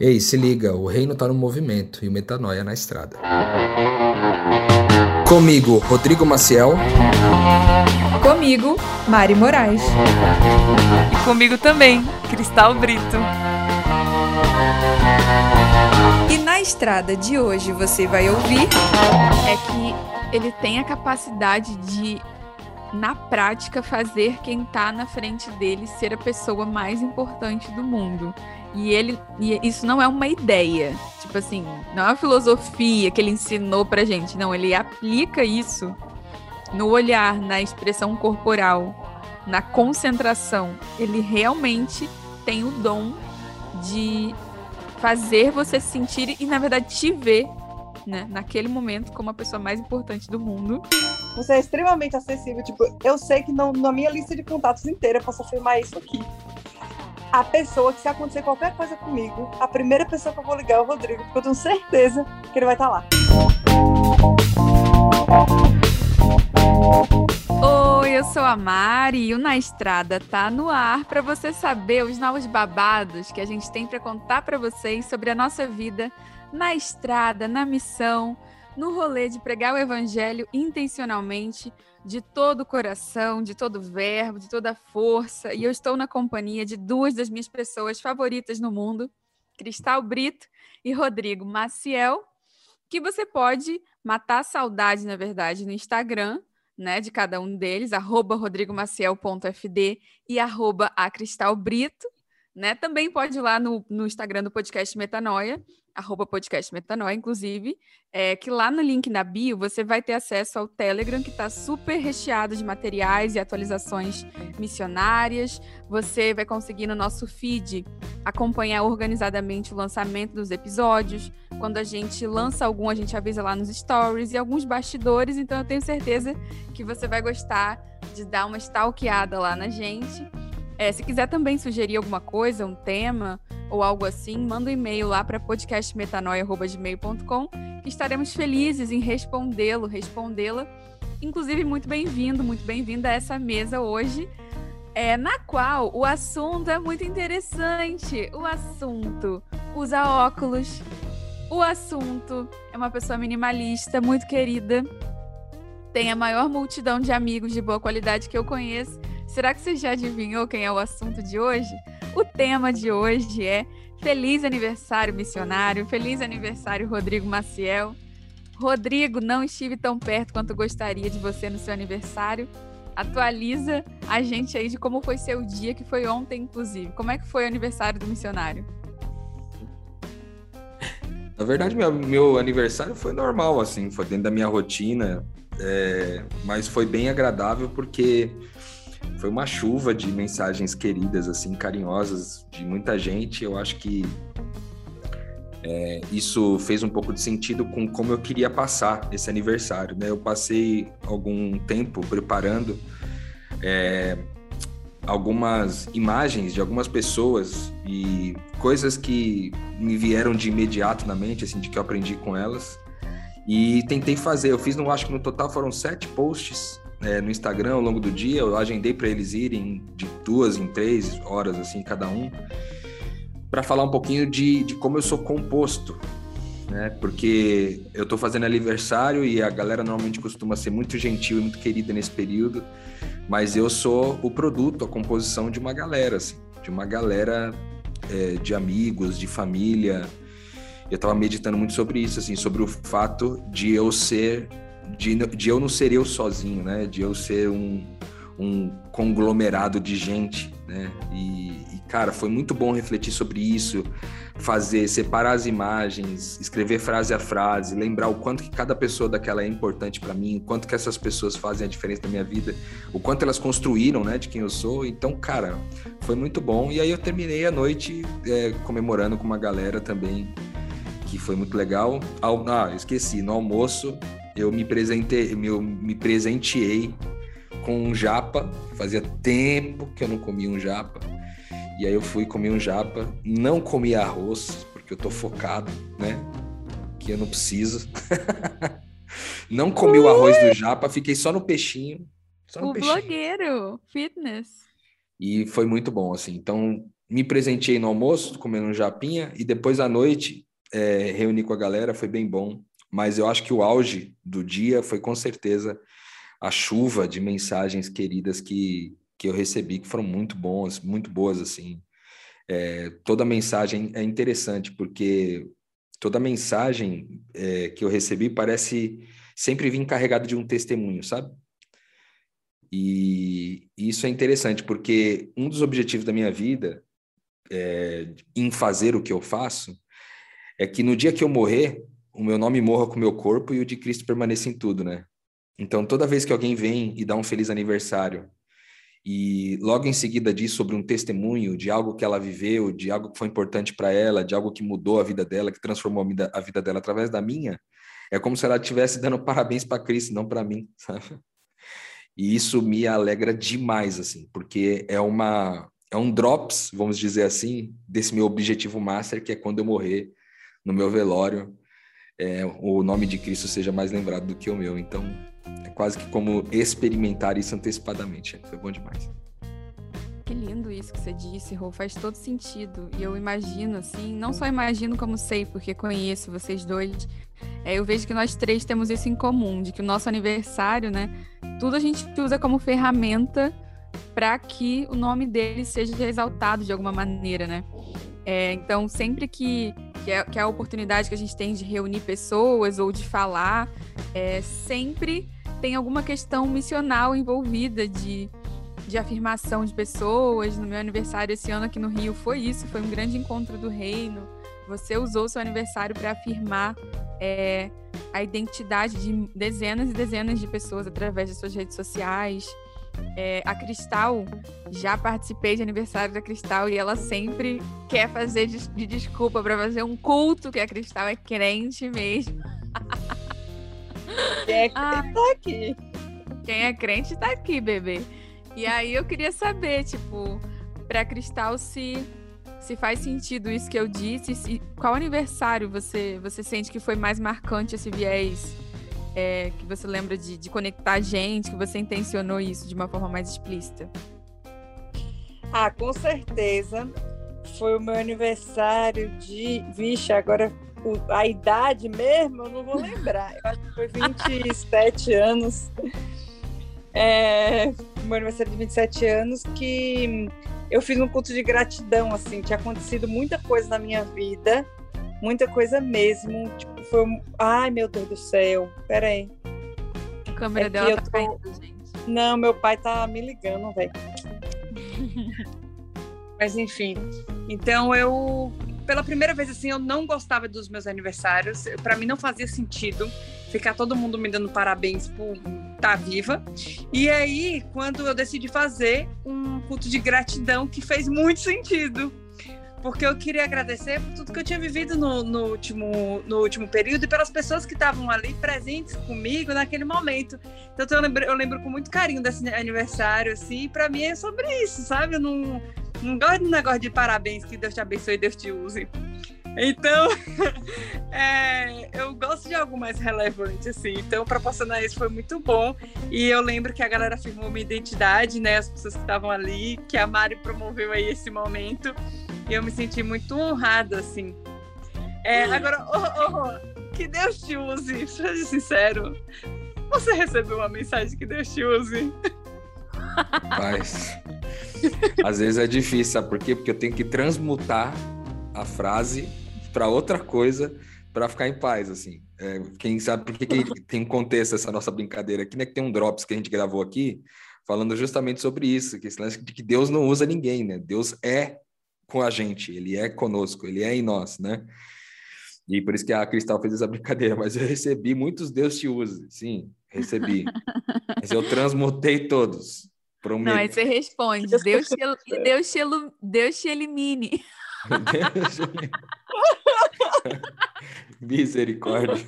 Ei, se liga, o reino tá no movimento e o metanoia na estrada. Comigo, Rodrigo Maciel. Comigo, Mari Moraes. E comigo também, Cristal Brito. E na estrada de hoje você vai ouvir. É que ele tem a capacidade de, na prática, fazer quem tá na frente dele ser a pessoa mais importante do mundo. E ele e isso não é uma ideia, tipo assim, não é uma filosofia que ele ensinou pra gente, não, ele aplica isso no olhar, na expressão corporal, na concentração. Ele realmente tem o dom de fazer você se sentir e na verdade te ver, né, naquele momento como a pessoa mais importante do mundo. Você é extremamente acessível, tipo, eu sei que não, na minha lista de contatos inteira eu posso afirmar isso aqui a pessoa que se acontecer qualquer coisa comigo, a primeira pessoa que eu vou ligar é o Rodrigo, porque eu tenho certeza que ele vai estar lá. Oi, eu sou a Mari e o Na Estrada tá no ar para você saber os novos babados que a gente tem para contar para vocês sobre a nossa vida na estrada, na missão, no rolê de pregar o evangelho intencionalmente de todo o coração, de todo o verbo, de toda a força. E eu estou na companhia de duas das minhas pessoas favoritas no mundo, Cristal Brito e Rodrigo Maciel, que você pode matar a saudade, na verdade, no Instagram, né, de cada um deles, arroba rodrigomaciel.fd e arroba acristalbrito, né? Também pode ir lá no, no Instagram do podcast Metanoia, arroba podcast Metanoia, inclusive, é, que lá no link na bio você vai ter acesso ao Telegram, que está super recheado de materiais e atualizações missionárias. Você vai conseguir no nosso feed acompanhar organizadamente o lançamento dos episódios. Quando a gente lança algum, a gente avisa lá nos stories e alguns bastidores, então eu tenho certeza que você vai gostar de dar uma stalkeada lá na gente. É, se quiser também sugerir alguma coisa, um tema, ou algo assim, manda um e-mail lá para podcastmetanoia.gmail.com que estaremos felizes em respondê-lo, respondê-la. Inclusive, muito bem-vindo, muito bem-vinda a essa mesa hoje, é, na qual o assunto é muito interessante. O assunto usa óculos. O assunto é uma pessoa minimalista, muito querida. Tem a maior multidão de amigos de boa qualidade que eu conheço. Será que você já adivinhou quem é o assunto de hoje? O tema de hoje é Feliz aniversário, missionário. Feliz aniversário, Rodrigo Maciel. Rodrigo, não estive tão perto quanto gostaria de você no seu aniversário. Atualiza a gente aí de como foi seu dia, que foi ontem, inclusive. Como é que foi o aniversário do missionário? Na verdade, meu, meu aniversário foi normal, assim, foi dentro da minha rotina, é, mas foi bem agradável porque foi uma chuva de mensagens queridas, assim, carinhosas de muita gente. Eu acho que é, isso fez um pouco de sentido com como eu queria passar esse aniversário. Né? Eu passei algum tempo preparando é, algumas imagens de algumas pessoas e coisas que me vieram de imediato na mente, assim, de que eu aprendi com elas. E tentei fazer. Eu fiz, no, acho que no total foram sete posts é, no Instagram ao longo do dia. Eu agendei para eles irem de duas em três horas, assim, cada um, para falar um pouquinho de, de como eu sou composto. Né? Porque eu estou fazendo aniversário e a galera normalmente costuma ser muito gentil e muito querida nesse período, mas eu sou o produto, a composição de uma galera, assim, de uma galera é, de amigos, de família. Eu estava meditando muito sobre isso, assim, sobre o fato de eu ser de, de eu não ser eu sozinho, né? De eu ser um, um conglomerado de gente, né? E, e, cara, foi muito bom refletir sobre isso, fazer, separar as imagens, escrever frase a frase, lembrar o quanto que cada pessoa daquela é importante para mim, o quanto que essas pessoas fazem a diferença na minha vida, o quanto elas construíram, né, de quem eu sou. Então, cara, foi muito bom. E aí eu terminei a noite é, comemorando com uma galera também, que foi muito legal. Ah, esqueci, no almoço eu me presentei, eu me presenteei com um japa. Fazia tempo que eu não comia um japa. E aí eu fui comer um japa, não comi arroz, porque eu tô focado, né? Que eu não preciso. não comi o arroz do japa, fiquei só no peixinho. Só no o peixinho. blogueiro, fitness. E foi muito bom, assim. Então, me presenteei no almoço, comendo um japinha, e depois à noite é, reuni com a galera, foi bem bom. Mas eu acho que o auge do dia foi com certeza a chuva de mensagens queridas que, que eu recebi, que foram muito bons, muito boas, assim. É, toda mensagem é interessante, porque toda mensagem é, que eu recebi parece sempre vir carregada de um testemunho, sabe? E, e isso é interessante, porque um dos objetivos da minha vida é, em fazer o que eu faço é que no dia que eu morrer, o meu nome morra com o meu corpo e o de Cristo permaneça em tudo, né? Então, toda vez que alguém vem e dá um feliz aniversário, e logo em seguida diz sobre um testemunho de algo que ela viveu, de algo que foi importante para ela, de algo que mudou a vida dela, que transformou a vida, a vida dela através da minha, é como se ela estivesse dando parabéns para Cristo, não para mim, sabe? E isso me alegra demais, assim, porque é uma é um drops, vamos dizer assim, desse meu objetivo master, que é quando eu morrer no meu velório, é, o nome de Cristo seja mais lembrado do que o meu. Então, é quase que como experimentar isso antecipadamente. Foi bom demais. Que lindo isso que você disse, Rô. Faz todo sentido. E eu imagino, assim, não só imagino como sei, porque conheço vocês dois. É, eu vejo que nós três temos isso em comum, de que o nosso aniversário, né? Tudo a gente usa como ferramenta para que o nome dele seja exaltado de alguma maneira, né? É, então, sempre que, que é, que, é, a oportunidade que a gente tem de reunir pessoas ou de falar, é, sempre tem alguma questão missional envolvida de, de afirmação de pessoas. No meu aniversário esse ano aqui no Rio foi isso, foi um grande encontro do reino. Você usou seu aniversário para afirmar é, a identidade de dezenas e dezenas de pessoas através de suas redes sociais. É, a Cristal, já participei de aniversário da Cristal e ela sempre quer fazer de, de desculpa para fazer um culto que a Cristal é crente mesmo. Quem é crente ah, tá aqui. Quem é crente tá aqui, bebê. E aí eu queria saber, tipo, pra Cristal se se faz sentido isso que eu disse, se, qual aniversário você você sente que foi mais marcante esse viés é, que você lembra de, de conectar a gente, que você intencionou isso de uma forma mais explícita? Ah, com certeza. Foi o meu aniversário de. Vixe, agora a idade mesmo, eu não vou lembrar. Eu acho que foi 27 anos. É, meu aniversário de 27 anos que eu fiz um culto de gratidão, assim, tinha acontecido muita coisa na minha vida muita coisa mesmo. Tipo, foi um... Ai, meu Deus do céu. Pera aí. A câmera é dela tá tô... caindo, gente. Não, meu pai tá me ligando, velho. Mas enfim. Então eu pela primeira vez assim, eu não gostava dos meus aniversários. Para mim não fazia sentido ficar todo mundo me dando parabéns por estar tá viva. E aí, quando eu decidi fazer um culto de gratidão que fez muito sentido porque eu queria agradecer por tudo que eu tinha vivido no, no, último, no último período e pelas pessoas que estavam ali presentes comigo naquele momento. Então eu lembro, eu lembro com muito carinho desse aniversário, assim, e pra mim é sobre isso, sabe? Eu não, não gosto do negócio de parabéns, que Deus te abençoe e Deus te use. Então, é, eu gosto de algo mais relevante, assim. Então, proporcionar isso foi muito bom. E eu lembro que a galera afirmou minha identidade, né? As pessoas que estavam ali, que a Mari promoveu aí esse momento. E eu me senti muito honrada, assim. É, agora, oh, oh, que Deus te use, seja sincero. Você recebeu uma mensagem que Deus te use? Mas, às vezes é difícil, sabe por quê? Porque eu tenho que transmutar a frase para outra coisa para ficar em paz, assim. É, quem sabe por que tem um contexto essa nossa brincadeira aqui, né? Que tem um drops que a gente gravou aqui, falando justamente sobre isso, que esse lance de que Deus não usa ninguém, né? Deus é com a gente, ele é conosco, ele é em nós, né? E por isso que a Cristal fez essa brincadeira, mas eu recebi muitos Deus te use, sim, recebi. mas eu transmutei todos. Prometo. Não, aí você responde, Deus te, Deus te, Deus te elimine. Misericórdia.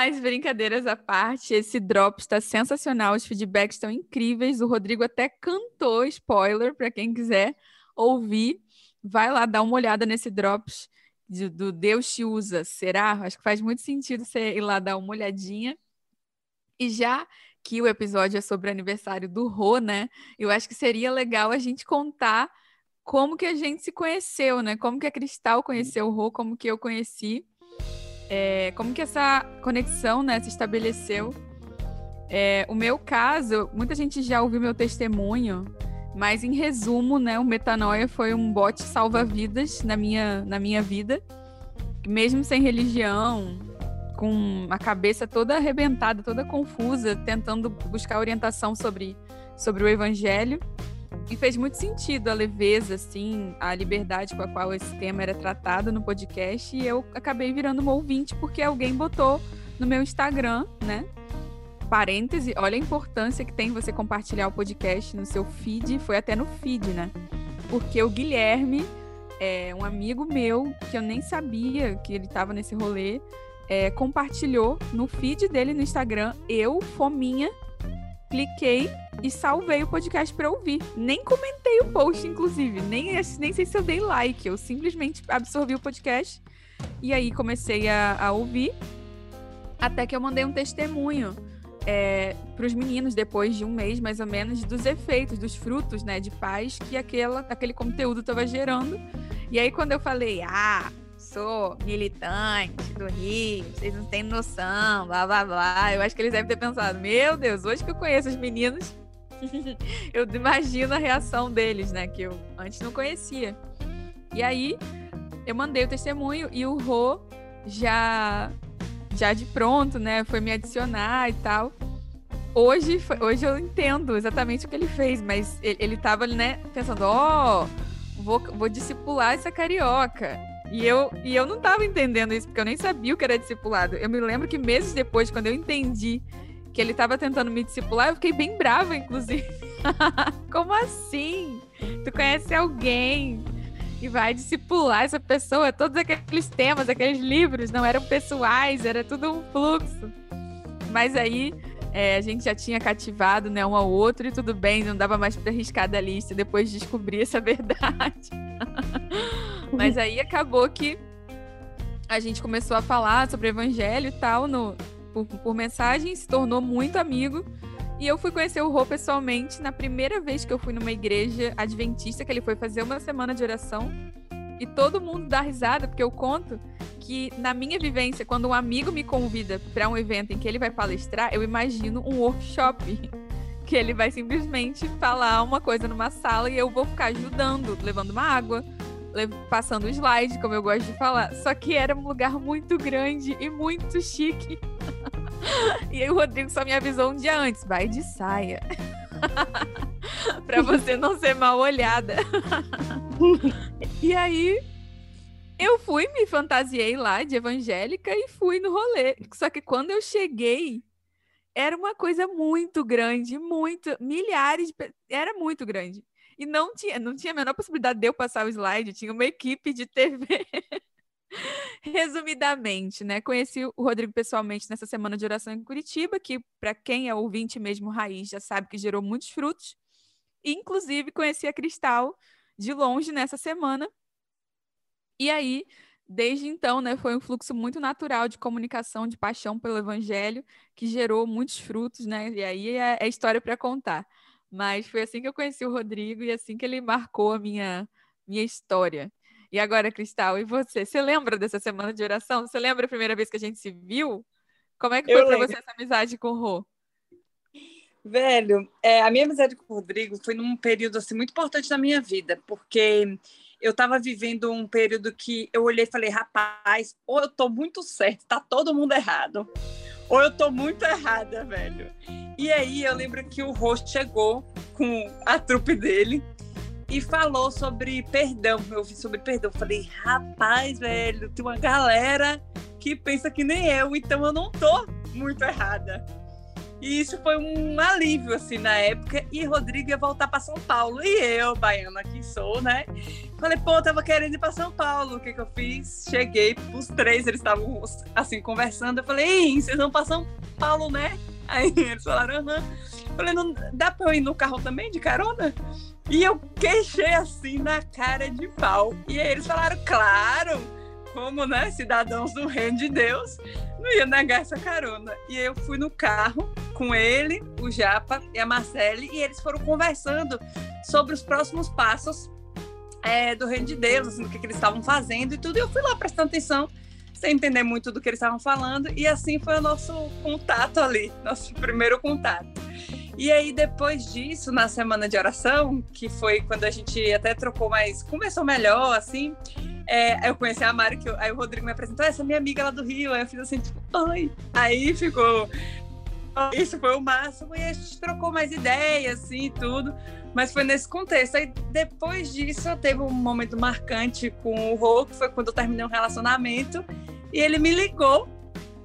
Mas brincadeiras à parte, esse drop está sensacional, os feedbacks estão incríveis. O Rodrigo até cantou spoiler para quem quiser ouvir. Vai lá dar uma olhada nesse drops de, do Deus te usa. Será? Acho que faz muito sentido você ir lá dar uma olhadinha. E já que o episódio é sobre o aniversário do Rô, né? Eu acho que seria legal a gente contar como que a gente se conheceu, né? Como que a Cristal conheceu o Rô, como que eu conheci, é, como que essa conexão, né, se estabeleceu. É, o meu caso, muita gente já ouviu meu testemunho, mas em resumo, né, o Metanoia foi um bote salva-vidas na minha, na minha vida, mesmo sem religião, com a cabeça toda arrebentada, toda confusa, tentando buscar orientação sobre, sobre o evangelho. E fez muito sentido a leveza, assim, a liberdade com a qual esse tema era tratado no podcast. E eu acabei virando uma ouvinte porque alguém botou no meu Instagram, né? Parêntese, olha a importância que tem você compartilhar o podcast no seu feed. Foi até no feed, né? Porque o Guilherme é um amigo meu que eu nem sabia que ele estava nesse rolê é, compartilhou no feed dele no Instagram, eu, Fominha, cliquei e salvei o podcast para ouvir. Nem comentei o post, inclusive, nem, nem sei se eu dei like, eu simplesmente absorvi o podcast e aí comecei a, a ouvir, até que eu mandei um testemunho é, para os meninos depois de um mês mais ou menos dos efeitos, dos frutos, né, de paz que aquela, aquele conteúdo estava gerando. E aí quando eu falei, ah, sou militante do Rio, vocês não têm noção, blá blá blá. Eu acho que eles devem ter pensado, meu Deus, hoje que eu conheço os meninos, eu imagino a reação deles, né? Que eu antes não conhecia. E aí eu mandei o testemunho e o Rô já já de pronto, né? Foi me adicionar e tal. Hoje, hoje eu entendo exatamente o que ele fez, mas ele, ele tava, né, pensando, ó, oh, vou, vou discipular essa carioca. E eu, e eu não tava entendendo isso, porque eu nem sabia o que era discipulado. Eu me lembro que meses depois, quando eu entendi que ele tava tentando me discipular, eu fiquei bem brava, inclusive. Como assim? Tu conhece alguém e vai discipular essa pessoa? Todos aqueles temas, aqueles livros não eram pessoais, era tudo um fluxo. Mas aí é, a gente já tinha cativado né, um ao outro e tudo bem, não dava mais para arriscar da lista depois de descobrir essa verdade. Mas aí acabou que a gente começou a falar sobre o evangelho e tal no, por, por mensagem, se tornou muito amigo. E eu fui conhecer o Rô pessoalmente na primeira vez que eu fui numa igreja adventista, que ele foi fazer uma semana de oração. E todo mundo dá risada, porque eu conto que, na minha vivência, quando um amigo me convida para um evento em que ele vai palestrar, eu imagino um workshop. Que ele vai simplesmente falar uma coisa numa sala e eu vou ficar ajudando, levando uma água, passando o slide, como eu gosto de falar. Só que era um lugar muito grande e muito chique. e aí o Rodrigo só me avisou um dia antes: vai de saia. pra você não ser mal olhada. e aí eu fui, me fantasiei lá de evangélica e fui no rolê. Só que quando eu cheguei, era uma coisa muito grande, muito, milhares de era muito grande. E não tinha, não tinha a menor possibilidade de eu passar o slide, tinha uma equipe de TV. Resumidamente, né? Conheci o Rodrigo pessoalmente nessa semana de oração em Curitiba, que para quem é ouvinte mesmo raiz já sabe que gerou muitos frutos. Inclusive conheci a Cristal de longe nessa semana. E aí, desde então, né, foi um fluxo muito natural de comunicação, de paixão pelo evangelho, que gerou muitos frutos, né? E aí é, é história para contar. Mas foi assim que eu conheci o Rodrigo e assim que ele marcou a minha, minha história. E agora, Cristal, e você? Você lembra dessa semana de oração? Você lembra a primeira vez que a gente se viu? Como é que foi para você essa amizade com o Rô? Velho, é, a minha amizade com o Rodrigo foi num período assim muito importante na minha vida, porque eu estava vivendo um período que eu olhei e falei, rapaz, ou eu estou muito certo, tá todo mundo errado ou eu tô muito errada, velho. E aí eu lembro que o host chegou com a trupe dele e falou sobre perdão. Eu ouvi sobre perdão. Falei, rapaz, velho, tem uma galera que pensa que nem eu, então eu não tô muito errada. E isso foi um alívio, assim, na época. E Rodrigo ia voltar para São Paulo. E eu, baiana que sou, né? Falei, pô, eu tava querendo ir para São Paulo. O que que eu fiz? Cheguei, os três, eles estavam, assim, conversando. Eu falei, Ei, vocês vão para São Paulo, né? Aí eles falaram, aham. Falei, não dá para eu ir no carro também, de carona? E eu queixei, assim, na cara de pau. E aí eles falaram, claro, como né, cidadãos do reino de Deus, não ia negar essa carona. E eu fui no carro com ele, o Japa e a Marcele, e eles foram conversando sobre os próximos passos é, do reino de Deus, assim, que, que eles estavam fazendo e tudo. E eu fui lá prestando atenção, sem entender muito do que eles estavam falando, e assim foi o nosso contato ali, nosso primeiro contato. E aí, depois disso, na semana de oração, que foi quando a gente até trocou mais, começou melhor, assim, é, eu conheci a Mari, que eu, aí o Rodrigo me apresentou, essa é minha amiga lá do Rio, aí eu fiz assim, tipo, oi. Aí ficou, isso foi o máximo, e a gente trocou mais ideias, assim, e tudo, mas foi nesse contexto. Aí, depois disso, teve um momento marcante com o Rô, que foi quando eu terminei um relacionamento, e ele me ligou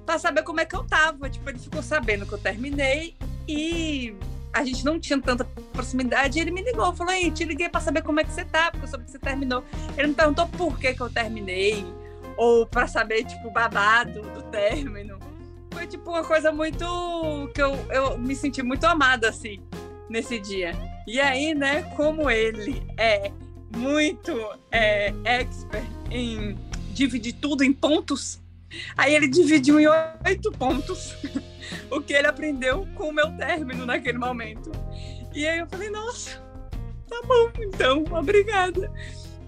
para saber como é que eu tava. Tipo, ele ficou sabendo que eu terminei e a gente não tinha tanta proximidade. Ele me ligou, falou: Ei, te liguei para saber como é que você tá, porque eu soube que você terminou. Ele me perguntou por que, que eu terminei, ou para saber, tipo, o babado do término. Foi, tipo, uma coisa muito. que eu, eu me senti muito amada, assim, nesse dia. E aí, né, como ele é muito é, expert em dividir tudo em pontos, aí ele dividiu em oito pontos. o que ele aprendeu com o meu término naquele momento. E aí eu falei, nossa, tá bom, então, obrigada.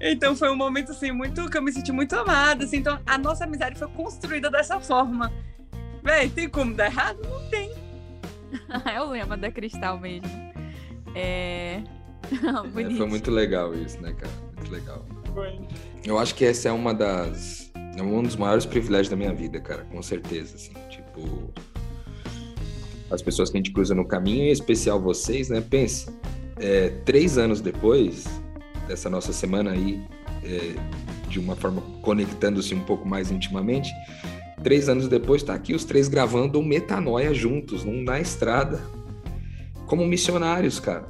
Então foi um momento assim muito que eu me senti muito amada, assim, então a nossa amizade foi construída dessa forma. Véi, tem como dar errado? Não tem. é o lema da Cristal mesmo. É... é foi muito legal isso, né, cara? Muito legal. Foi. Eu acho que essa é uma das é um dos maiores privilégios da minha vida, cara, com certeza, assim, tipo, as pessoas que a gente cruza no caminho, em especial vocês, né? Pense, é, três anos depois dessa nossa semana aí, é, de uma forma conectando-se um pouco mais intimamente, três anos depois está aqui os três gravando um Metanoia juntos, num, na estrada, como missionários, cara.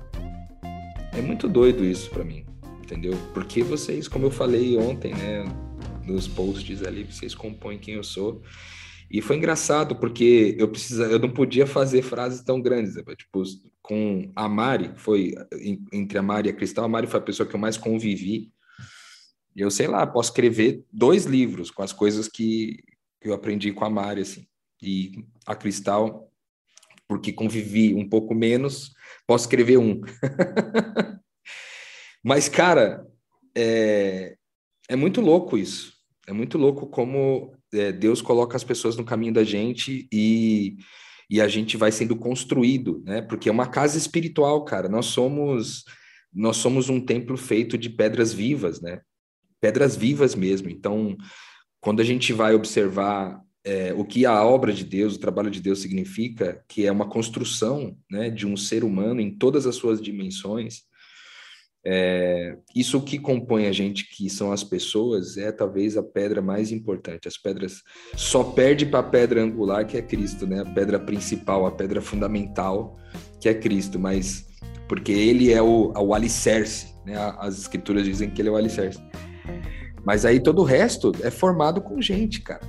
É muito doido isso para mim, entendeu? Porque vocês, como eu falei ontem, né, nos posts ali, vocês compõem quem eu sou. E foi engraçado, porque eu precisa, eu não podia fazer frases tão grandes. Né? Tipo, com a Mari, foi entre a Mari e a Cristal, a Mari foi a pessoa que eu mais convivi. E eu sei lá, posso escrever dois livros com as coisas que, que eu aprendi com a Mari, assim. E a Cristal, porque convivi um pouco menos, posso escrever um. Mas, cara, é, é muito louco isso. É muito louco como é, Deus coloca as pessoas no caminho da gente e, e a gente vai sendo construído, né? Porque é uma casa espiritual, cara. Nós somos nós somos um templo feito de pedras vivas, né? Pedras vivas mesmo. Então, quando a gente vai observar é, o que a obra de Deus, o trabalho de Deus significa, que é uma construção, né, de um ser humano em todas as suas dimensões, é, isso que compõe a gente, que são as pessoas, é talvez a pedra mais importante. As pedras só perde para a pedra angular, que é Cristo, né? A pedra principal, a pedra fundamental, que é Cristo, mas porque ele é o, o alicerce, né? As escrituras dizem que ele é o alicerce. Mas aí todo o resto é formado com gente, cara.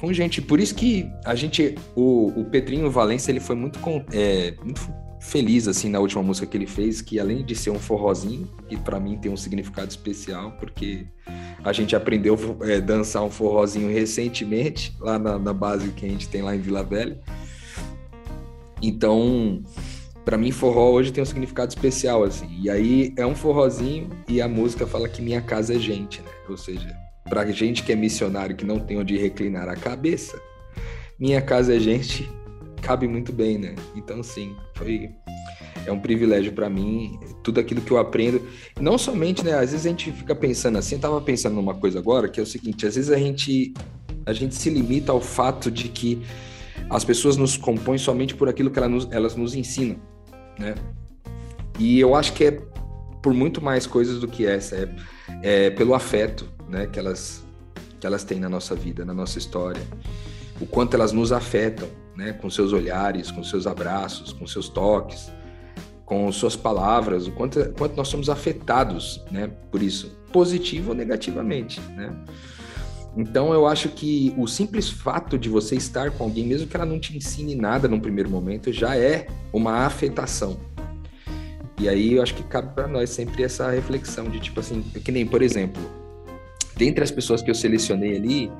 Com gente. Por isso que a gente, o, o Pedrinho Valência, ele foi muito, é, muito feliz assim na última música que ele fez, que além de ser um forrozinho, que para mim tem um significado especial, porque a gente aprendeu a é, dançar um forrozinho recentemente, lá na, na, base que a gente tem lá em Vila Velha. Então, para mim, forró hoje tem um significado especial, assim. E aí é um forrozinho e a música fala que minha casa é gente, né? Ou seja, pra gente que é missionário, que não tem onde reclinar a cabeça, minha casa é gente cabe muito bem, né? Então, sim, foi é um privilégio para mim, tudo aquilo que eu aprendo. Não somente, né? Às vezes a gente fica pensando assim, eu tava pensando numa coisa agora, que é o seguinte, às vezes a gente a gente se limita ao fato de que as pessoas nos compõem somente por aquilo que elas nos, elas nos ensinam, né? E eu acho que é por muito mais coisas do que essa, é, é pelo afeto, né, que elas que elas têm na nossa vida, na nossa história, o quanto elas nos afetam, né, com seus olhares, com seus abraços, com seus toques, com suas palavras, o quanto, quanto nós somos afetados, né, por isso, positivo ou negativamente, né? Então eu acho que o simples fato de você estar com alguém, mesmo que ela não te ensine nada no primeiro momento, já é uma afetação. E aí eu acho que cabe para nós sempre essa reflexão de tipo assim, que nem, por exemplo, dentre as pessoas que eu selecionei ali,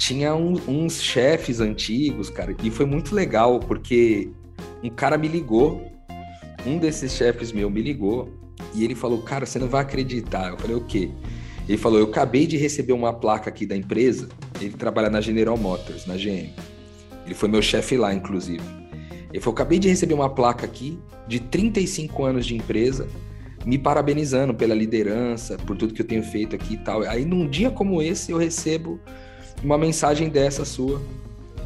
tinha um, uns chefes antigos, cara, e foi muito legal, porque um cara me ligou, um desses chefes meu me ligou, e ele falou, cara, você não vai acreditar. Eu falei, o quê? Ele falou, eu acabei de receber uma placa aqui da empresa, ele trabalha na General Motors, na GM. Ele foi meu chefe lá, inclusive. Ele falou, acabei de receber uma placa aqui de 35 anos de empresa, me parabenizando pela liderança, por tudo que eu tenho feito aqui e tal. Aí num dia como esse eu recebo uma mensagem dessa sua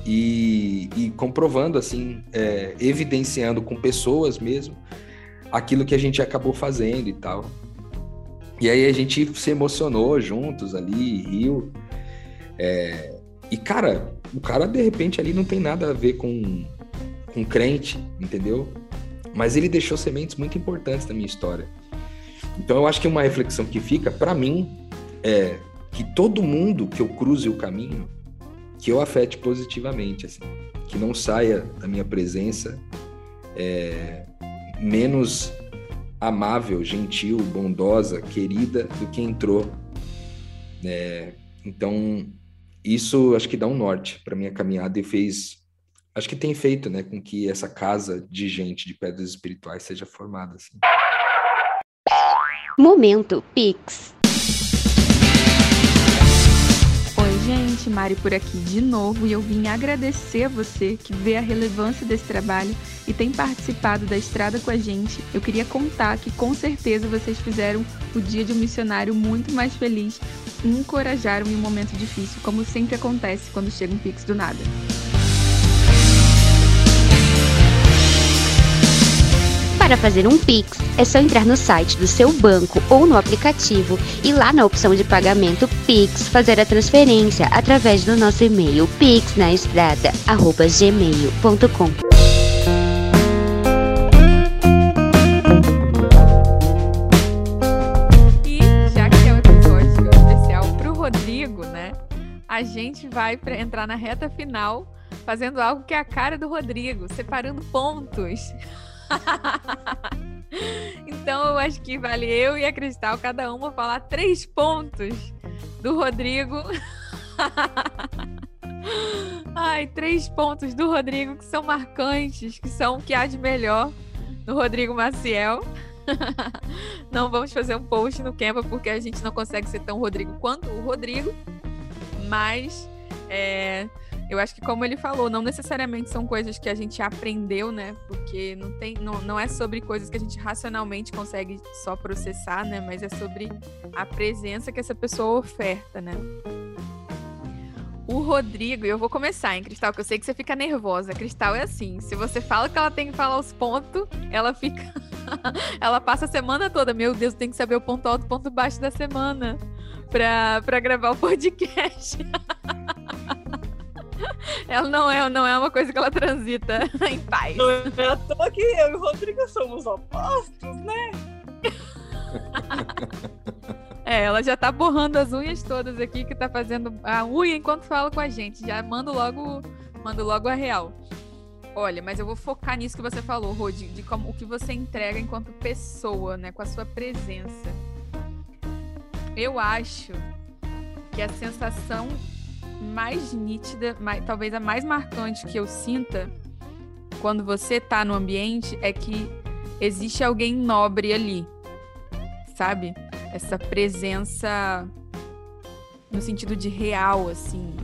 e, e comprovando, assim, é, evidenciando com pessoas mesmo aquilo que a gente acabou fazendo e tal. E aí a gente se emocionou juntos ali, riu. É, e, cara, o cara de repente ali não tem nada a ver com, com crente, entendeu? Mas ele deixou sementes muito importantes na minha história. Então eu acho que uma reflexão que fica, para mim, é que todo mundo que eu cruze o caminho, que eu afete positivamente, assim, que não saia da minha presença é, menos amável, gentil, bondosa, querida do que entrou. É, então, isso acho que dá um norte para minha caminhada e fez, acho que tem feito, né, com que essa casa de gente de pedras espirituais seja formada. Assim. Momento Pix. Gente, Mari por aqui de novo e eu vim agradecer a você que vê a relevância desse trabalho e tem participado da estrada com a gente. Eu queria contar que com certeza vocês fizeram o dia de um missionário muito mais feliz e encorajaram em um momento difícil, como sempre acontece quando chega um Pix do nada. Para fazer um Pix, é só entrar no site do seu banco ou no aplicativo e lá na opção de pagamento Pix fazer a transferência através do nosso e-mail pixnaestrada@gmail.com. E já que é um episódio especial para o Rodrigo, né? A gente vai para entrar na reta final fazendo algo que é a cara do Rodrigo, separando pontos. então eu acho que vale eu e a Cristal, cada uma falar três pontos do Rodrigo. Ai, três pontos do Rodrigo que são marcantes, que são o que há de melhor no Rodrigo Maciel. não vamos fazer um post no Canva porque a gente não consegue ser tão Rodrigo quanto o Rodrigo, mas eu acho que como ele falou, não necessariamente são coisas que a gente aprendeu, né? Porque não tem, não, não é sobre coisas que a gente racionalmente consegue só processar, né? Mas é sobre a presença que essa pessoa oferta, né? O Rodrigo, eu vou começar, hein, Cristal, que eu sei que você fica nervosa. Cristal é assim, se você fala que ela tem que falar os pontos, ela fica. ela passa a semana toda. Meu Deus, tem que saber o ponto alto e o ponto baixo da semana pra gravar o podcast. ela não é, não é uma coisa que ela transita em paz. Não é à toa que eu e o Rodrigo somos opostos, né? É, ela já tá borrando as unhas todas aqui, que tá fazendo a unha enquanto fala com a gente. Já mando logo, mando logo a real. Olha, mas eu vou focar nisso que você falou, Rod, de como o que você entrega enquanto pessoa, né, com a sua presença. Eu acho que a sensação mais nítida, mais, talvez a mais marcante que eu sinta quando você tá no ambiente é que existe alguém nobre ali, sabe? Essa presença no sentido de real, assim,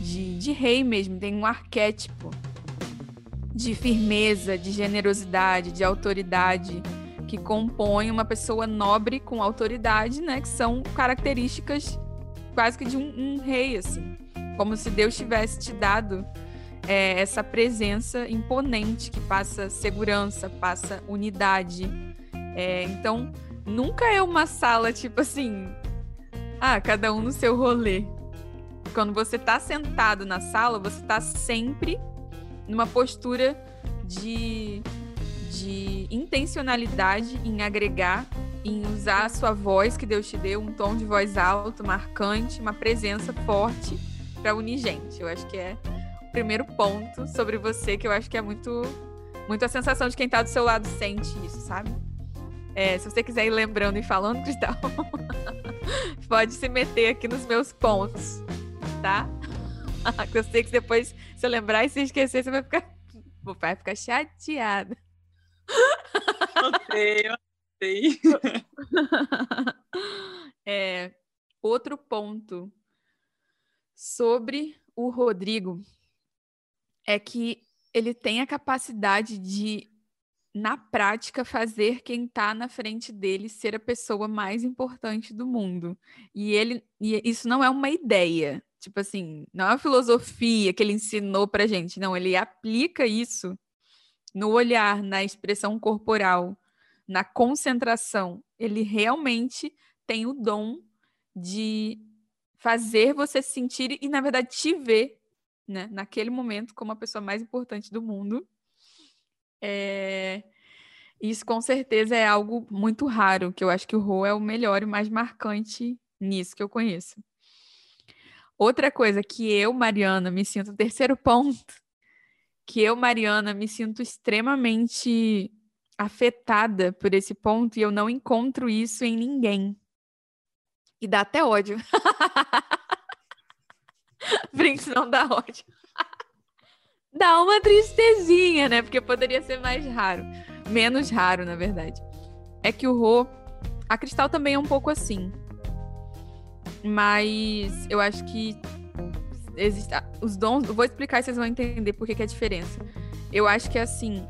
de, de rei mesmo, tem um arquétipo de firmeza, de generosidade, de autoridade que compõe uma pessoa nobre com autoridade, né? Que são características quase que de um, um rei, assim. Como se Deus tivesse te dado é, essa presença imponente que passa segurança, passa unidade. É, então, nunca é uma sala tipo assim, ah, cada um no seu rolê. Quando você tá sentado na sala, você tá sempre numa postura de, de intencionalidade em agregar, em usar a sua voz que Deus te deu, um tom de voz alto, marcante, uma presença forte para unir gente. Eu acho que é o primeiro ponto sobre você que eu acho que é muito muito a sensação de quem tá do seu lado sente isso, sabe? É, se você quiser ir lembrando e falando, Cristal, pode se meter aqui nos meus pontos, tá? Eu sei que depois, se eu lembrar e se esquecer, você vai ficar, vai ficar chateada. Odeio, odeio. É, outro ponto sobre o Rodrigo é que ele tem a capacidade de, na prática, fazer quem está na frente dele ser a pessoa mais importante do mundo. E ele, e isso não é uma ideia, tipo assim, não é uma filosofia que ele ensinou pra gente, não, ele aplica isso no olhar, na expressão corporal, na concentração. Ele realmente tem o dom de fazer você sentir e, na verdade, te ver, né, naquele momento como a pessoa mais importante do mundo. É... Isso com certeza é algo muito raro, que eu acho que o Ro é o melhor e mais marcante nisso que eu conheço. Outra coisa que eu, Mariana, me sinto, terceiro ponto, que eu, Mariana, me sinto extremamente afetada por esse ponto e eu não encontro isso em ninguém. E dá até ódio. Brinks não dá ódio. dá uma tristezinha, né? Porque poderia ser mais raro. Menos raro, na verdade. É que o Rô. A Cristal também é um pouco assim. Mas eu acho que existe, os dons. Vou explicar e vocês vão entender por que, é a diferença. Eu acho que assim,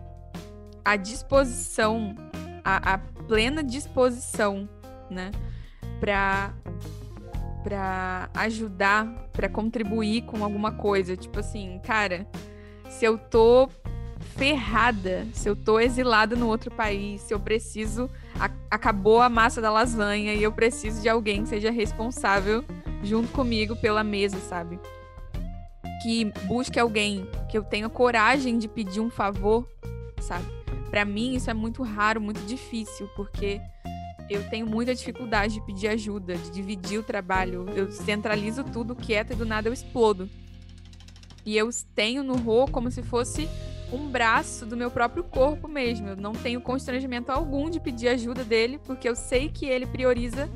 a disposição, a, a plena disposição, né? Pra, pra ajudar, pra contribuir com alguma coisa. Tipo assim, cara, se eu tô ferrada, se eu tô exilada no outro país, se eu preciso. A, acabou a massa da lasanha e eu preciso de alguém que seja responsável junto comigo pela mesa, sabe? Que busque alguém que eu tenha coragem de pedir um favor, sabe? Para mim isso é muito raro, muito difícil, porque eu tenho muita dificuldade de pedir ajuda, de dividir o trabalho. Eu centralizo tudo quieto e do nada eu explodo. E eu tenho no Rô como se fosse um braço do meu próprio corpo mesmo. Eu não tenho constrangimento algum de pedir ajuda dele, porque eu sei que ele prioriza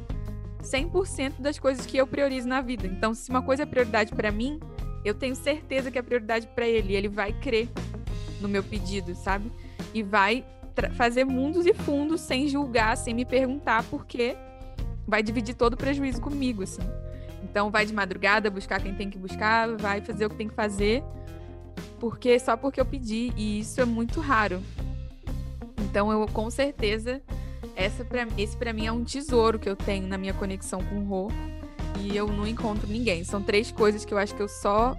100% das coisas que eu priorizo na vida. Então, se uma coisa é prioridade para mim, eu tenho certeza que é prioridade para ele. E ele vai crer no meu pedido, sabe? E vai fazer mundos e fundos sem julgar, sem me perguntar, porque vai dividir todo o prejuízo comigo, assim. Então, vai de madrugada buscar quem tem que buscar, vai fazer o que tem que fazer porque só porque eu pedi e isso é muito raro. Então eu com certeza essa pra, esse para mim é um tesouro que eu tenho na minha conexão com o Rô e eu não encontro ninguém. São três coisas que eu acho que eu só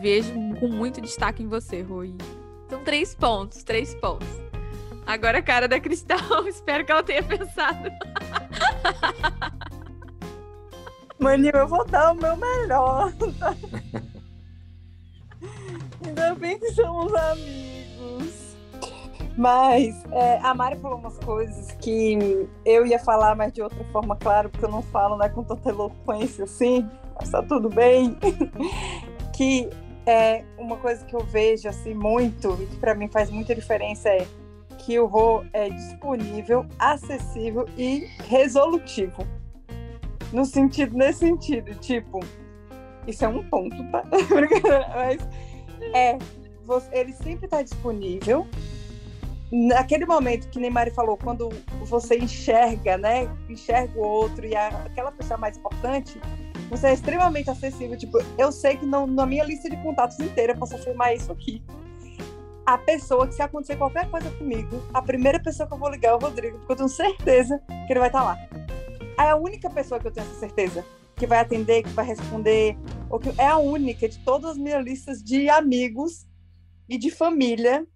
vejo com muito destaque em você, Rô. São três pontos, três pontos. Agora a cara da Cristal, espero que ela tenha pensado. Maninho, eu vou dar o meu melhor. Ainda bem que somos amigos. Mas é, a Mari falou umas coisas que eu ia falar, mas de outra forma, claro, porque eu não falo né, com tanta eloquência assim, mas tá tudo bem. que é uma coisa que eu vejo assim muito e que para mim faz muita diferença é que o Rô é disponível, acessível e resolutivo. No sentido, nesse sentido, tipo, isso é um ponto, tá? Mas é, você, ele sempre está disponível. Naquele momento que Neymar falou, quando você enxerga, né? Enxerga o outro e a, aquela pessoa mais importante, você é extremamente acessível. Tipo, eu sei que não, na minha lista de contatos inteira eu posso afirmar isso aqui. A pessoa que, se acontecer qualquer coisa comigo, a primeira pessoa que eu vou ligar é o Rodrigo, porque eu tenho certeza que ele vai estar lá. É a única pessoa que eu tenho essa certeza que vai atender, que vai responder, ou que é a única de todas as minhas listas de amigos e de família,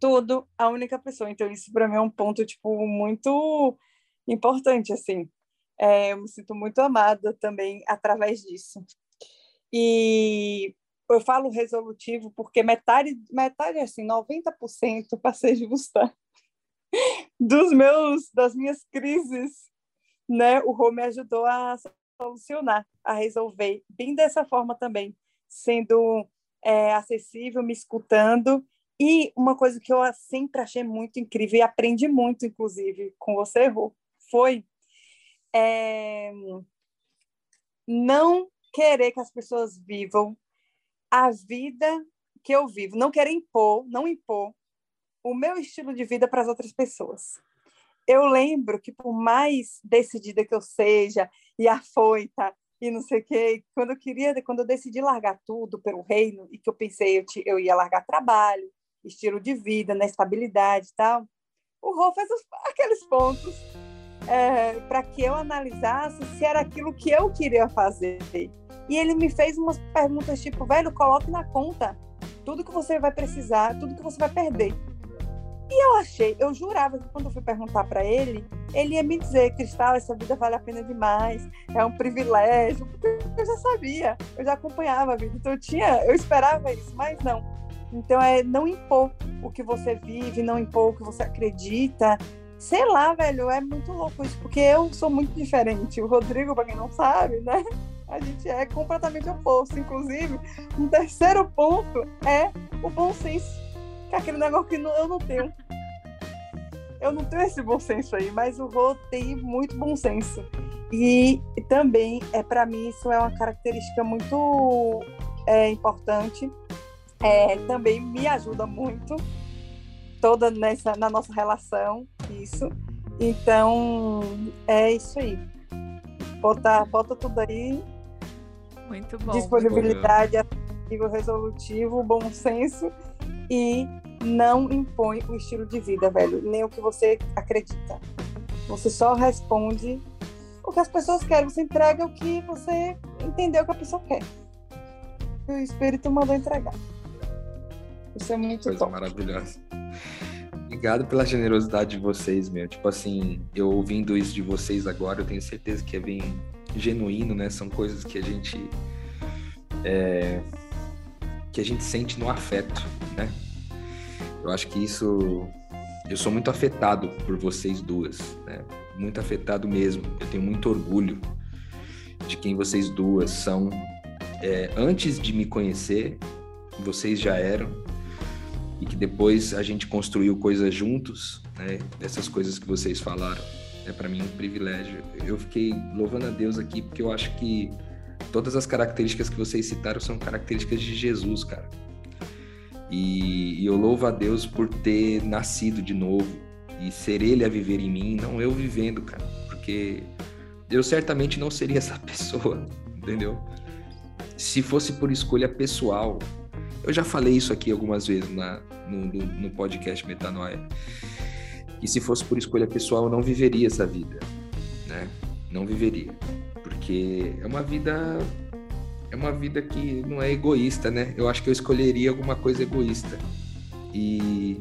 tudo a única pessoa. Então isso para mim é um ponto tipo muito importante assim. É, eu me sinto muito amada também através disso. E eu falo resolutivo porque metade, metade assim, 90% para ser justa, dos meus das minhas crises, né? O Rô me ajudou a solucionar, a resolver, bem dessa forma também, sendo é, acessível, me escutando E uma coisa que eu sempre achei muito incrível e aprendi muito, inclusive, com você, Rô, foi é, não querer que as pessoas vivam a vida que eu vivo, não querer impor, não impor o meu estilo de vida para as outras pessoas. Eu lembro que por mais decidida que eu seja e afoita e não sei o quê, quando eu queria, quando eu decidi largar tudo pelo reino e que eu pensei eu, eu ia largar trabalho, estilo de vida, né, estabilidade e tal, o Rô fez os, aqueles pontos é, para que eu analisasse se era aquilo que eu queria fazer. E ele me fez umas perguntas tipo, velho, coloque na conta tudo que você vai precisar, tudo que você vai perder. E eu achei, eu jurava que quando eu fui perguntar para ele, ele ia me dizer, Cristal, essa vida vale a pena demais, é um privilégio, porque eu já sabia, eu já acompanhava a vida, então eu tinha, eu esperava isso, mas não. Então é não impor o que você vive, não impor o que você acredita. Sei lá, velho, é muito louco isso, porque eu sou muito diferente. O Rodrigo, para quem não sabe, né? A gente é completamente oposto. Inclusive, um terceiro ponto é o bom senso que é aquele negócio que eu não tenho. Eu não tenho esse bom senso aí, mas o Rô tem muito bom senso. E também, é para mim, isso é uma característica muito é, importante. É, também me ajuda muito toda nessa na nossa relação isso então é isso aí bota bota tudo aí muito bom disponibilidade ativo resolutivo bom senso e não impõe o estilo de vida, velho, nem o que você acredita. Você só responde o que as pessoas querem, você entrega o que você entendeu que a pessoa quer. E o espírito mandou entregar. Isso é muito Coisa top. maravilhosa. Obrigado pela generosidade de vocês, meu. Tipo assim, eu ouvindo isso de vocês agora, eu tenho certeza que é bem genuíno, né? São coisas que a gente é, que a gente sente no afeto, né? Eu acho que isso. Eu sou muito afetado por vocês duas, né? Muito afetado mesmo. Eu tenho muito orgulho de quem vocês duas são. É, antes de me conhecer, vocês já eram. E que depois a gente construiu coisas juntos, né? Essas coisas que vocês falaram. É para mim um privilégio. Eu fiquei louvando a Deus aqui porque eu acho que todas as características que vocês citaram são características de Jesus, cara. E, e, eu louvo a Deus por ter nascido de novo e ser Ele a viver em mim, não eu vivendo, cara. Porque eu certamente não seria essa pessoa, entendeu? Se fosse por escolha pessoal, eu já falei isso aqui algumas vezes na, no, no, no podcast Metanoia. E se fosse por escolha pessoal, eu não viveria essa vida, né? Não viveria porque é uma vida é uma vida que não é egoísta, né? Eu acho que eu escolheria alguma coisa egoísta. E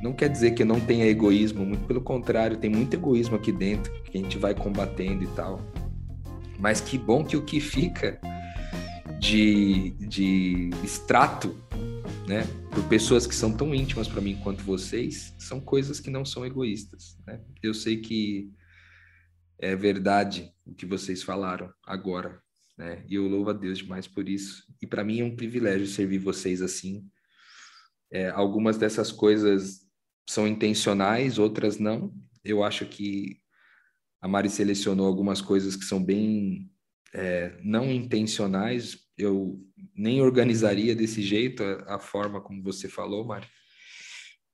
não quer dizer que não tenha egoísmo, muito pelo contrário, tem muito egoísmo aqui dentro que a gente vai combatendo e tal. Mas que bom que o que fica de, de extrato, né, por pessoas que são tão íntimas para mim quanto vocês, são coisas que não são egoístas, né? Eu sei que é verdade o que vocês falaram agora, né? E eu louvo a Deus demais por isso. E para mim é um privilégio servir vocês assim. É, algumas dessas coisas são intencionais, outras não. Eu acho que a Mari selecionou algumas coisas que são bem é, não intencionais. Eu nem organizaria desse jeito a, a forma como você falou, Mari.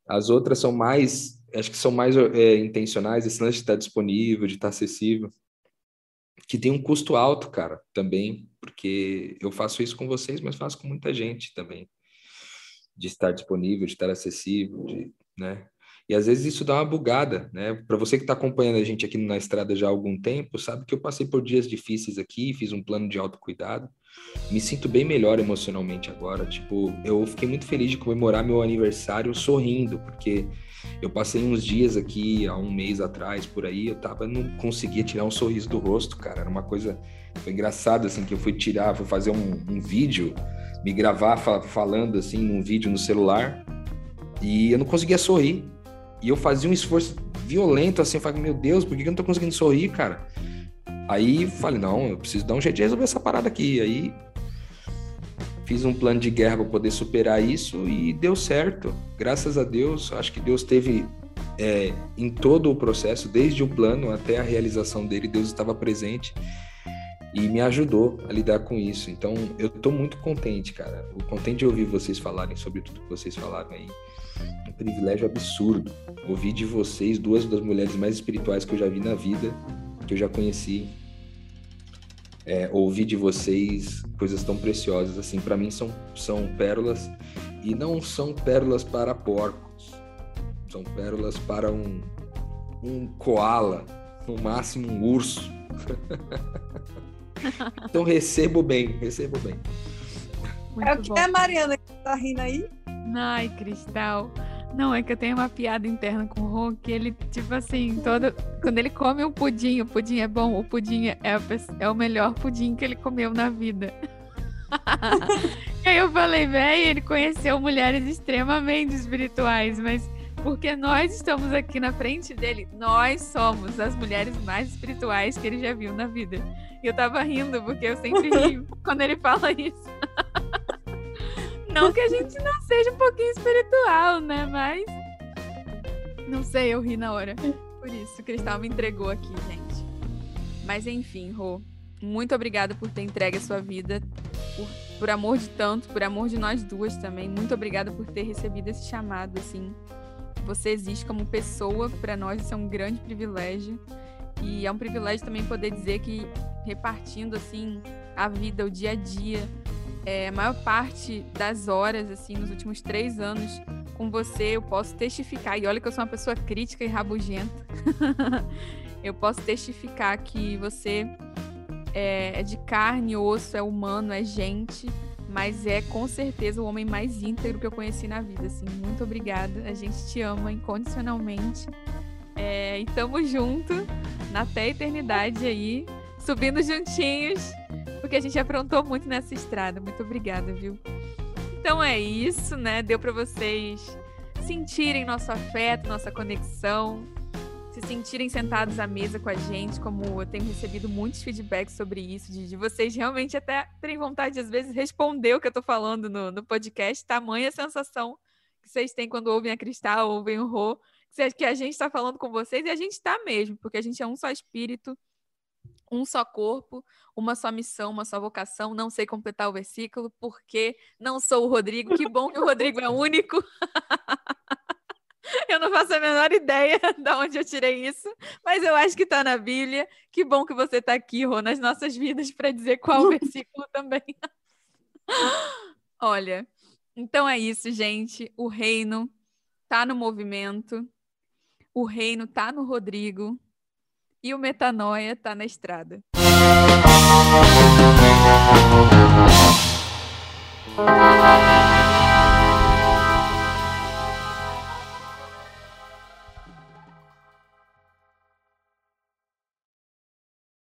As outras são mais acho que são mais é, intencionais, esse lance de estar disponível, de estar acessível, que tem um custo alto, cara, também, porque eu faço isso com vocês, mas faço com muita gente também, de estar disponível, de estar acessível, de, né? E às vezes isso dá uma bugada, né? Para você que está acompanhando a gente aqui na estrada já há algum tempo, sabe que eu passei por dias difíceis aqui, fiz um plano de autocuidado, me sinto bem melhor emocionalmente agora. Tipo, eu fiquei muito feliz de comemorar meu aniversário sorrindo, porque eu passei uns dias aqui, há um mês atrás, por aí, eu tava, não conseguia tirar um sorriso do rosto, cara. Era uma coisa, foi assim, que eu fui tirar, fui fazer um, um vídeo, me gravar fa falando, assim, num vídeo no celular, e eu não conseguia sorrir. E eu fazia um esforço violento, assim, eu falei, meu Deus, por que eu não tô conseguindo sorrir, cara? Aí falei, não, eu preciso dar um jeito de resolver essa parada aqui. Aí fiz um plano de guerra para poder superar isso e deu certo. Graças a Deus, acho que Deus teve é, em todo o processo, desde o plano até a realização dele, Deus estava presente e me ajudou a lidar com isso. Então, eu estou muito contente, cara. O contente de ouvir vocês falarem sobre tudo que vocês falaram aí. Um privilégio absurdo. Ouvir de vocês duas das mulheres mais espirituais que eu já vi na vida, que eu já conheci. É, ouvir de vocês coisas tão preciosas assim, para mim são, são pérolas e não são pérolas para porcos, são pérolas para um, um koala, no máximo um urso. então recebo bem, recebo bem. Muito é o que bom. é, Mariana, que tá rindo aí? Ai, Cristal. Não, é que eu tenho uma piada interna com o Rô, que ele, tipo assim, todo. Quando ele come um pudim, o pudim é bom, o pudim é, é o melhor pudim que ele comeu na vida. aí eu falei, velho, ele conheceu mulheres extremamente espirituais, mas porque nós estamos aqui na frente dele, nós somos as mulheres mais espirituais que ele já viu na vida. E eu tava rindo, porque eu sempre rio quando ele fala isso. Não que a gente não seja um pouquinho espiritual, né? Mas. Não sei, eu ri na hora. Por isso, o Cristal me entregou aqui, gente. Mas enfim, Rô, muito obrigada por ter entregue a sua vida. Por, por amor de tanto, por amor de nós duas também. Muito obrigada por ter recebido esse chamado, assim. Você existe como pessoa, para nós isso é um grande privilégio. E é um privilégio também poder dizer que repartindo assim a vida, o dia a dia, é, a maior parte das horas, assim, nos últimos três anos com você, eu posso testificar, e olha que eu sou uma pessoa crítica e rabugenta, eu posso testificar que você é, é de carne, osso, é humano, é gente, mas é com certeza o homem mais íntegro que eu conheci na vida, assim, muito obrigada, a gente te ama incondicionalmente, é, e tamo junto na até eternidade aí, subindo juntinhos, porque a gente aprontou muito nessa estrada. Muito obrigada, viu? Então é isso, né? Deu para vocês sentirem nosso afeto, nossa conexão, se sentirem sentados à mesa com a gente, como eu tenho recebido muitos feedbacks sobre isso, de, de vocês realmente até terem vontade de, às vezes, responder o que eu tô falando no, no podcast, tamanha sensação que vocês têm quando ouvem a Cristal, ouvem o Rô, que a gente está falando com vocês, e a gente está mesmo, porque a gente é um só espírito, um só corpo, uma só missão, uma só vocação. Não sei completar o versículo, porque não sou o Rodrigo. Que bom que o Rodrigo é único. eu não faço a menor ideia de onde eu tirei isso, mas eu acho que está na Bíblia. Que bom que você está aqui, Rô, nas nossas vidas, para dizer qual o versículo também. Olha, então é isso, gente. O reino está no movimento. O reino está no Rodrigo e o Metanoia tá na estrada. Música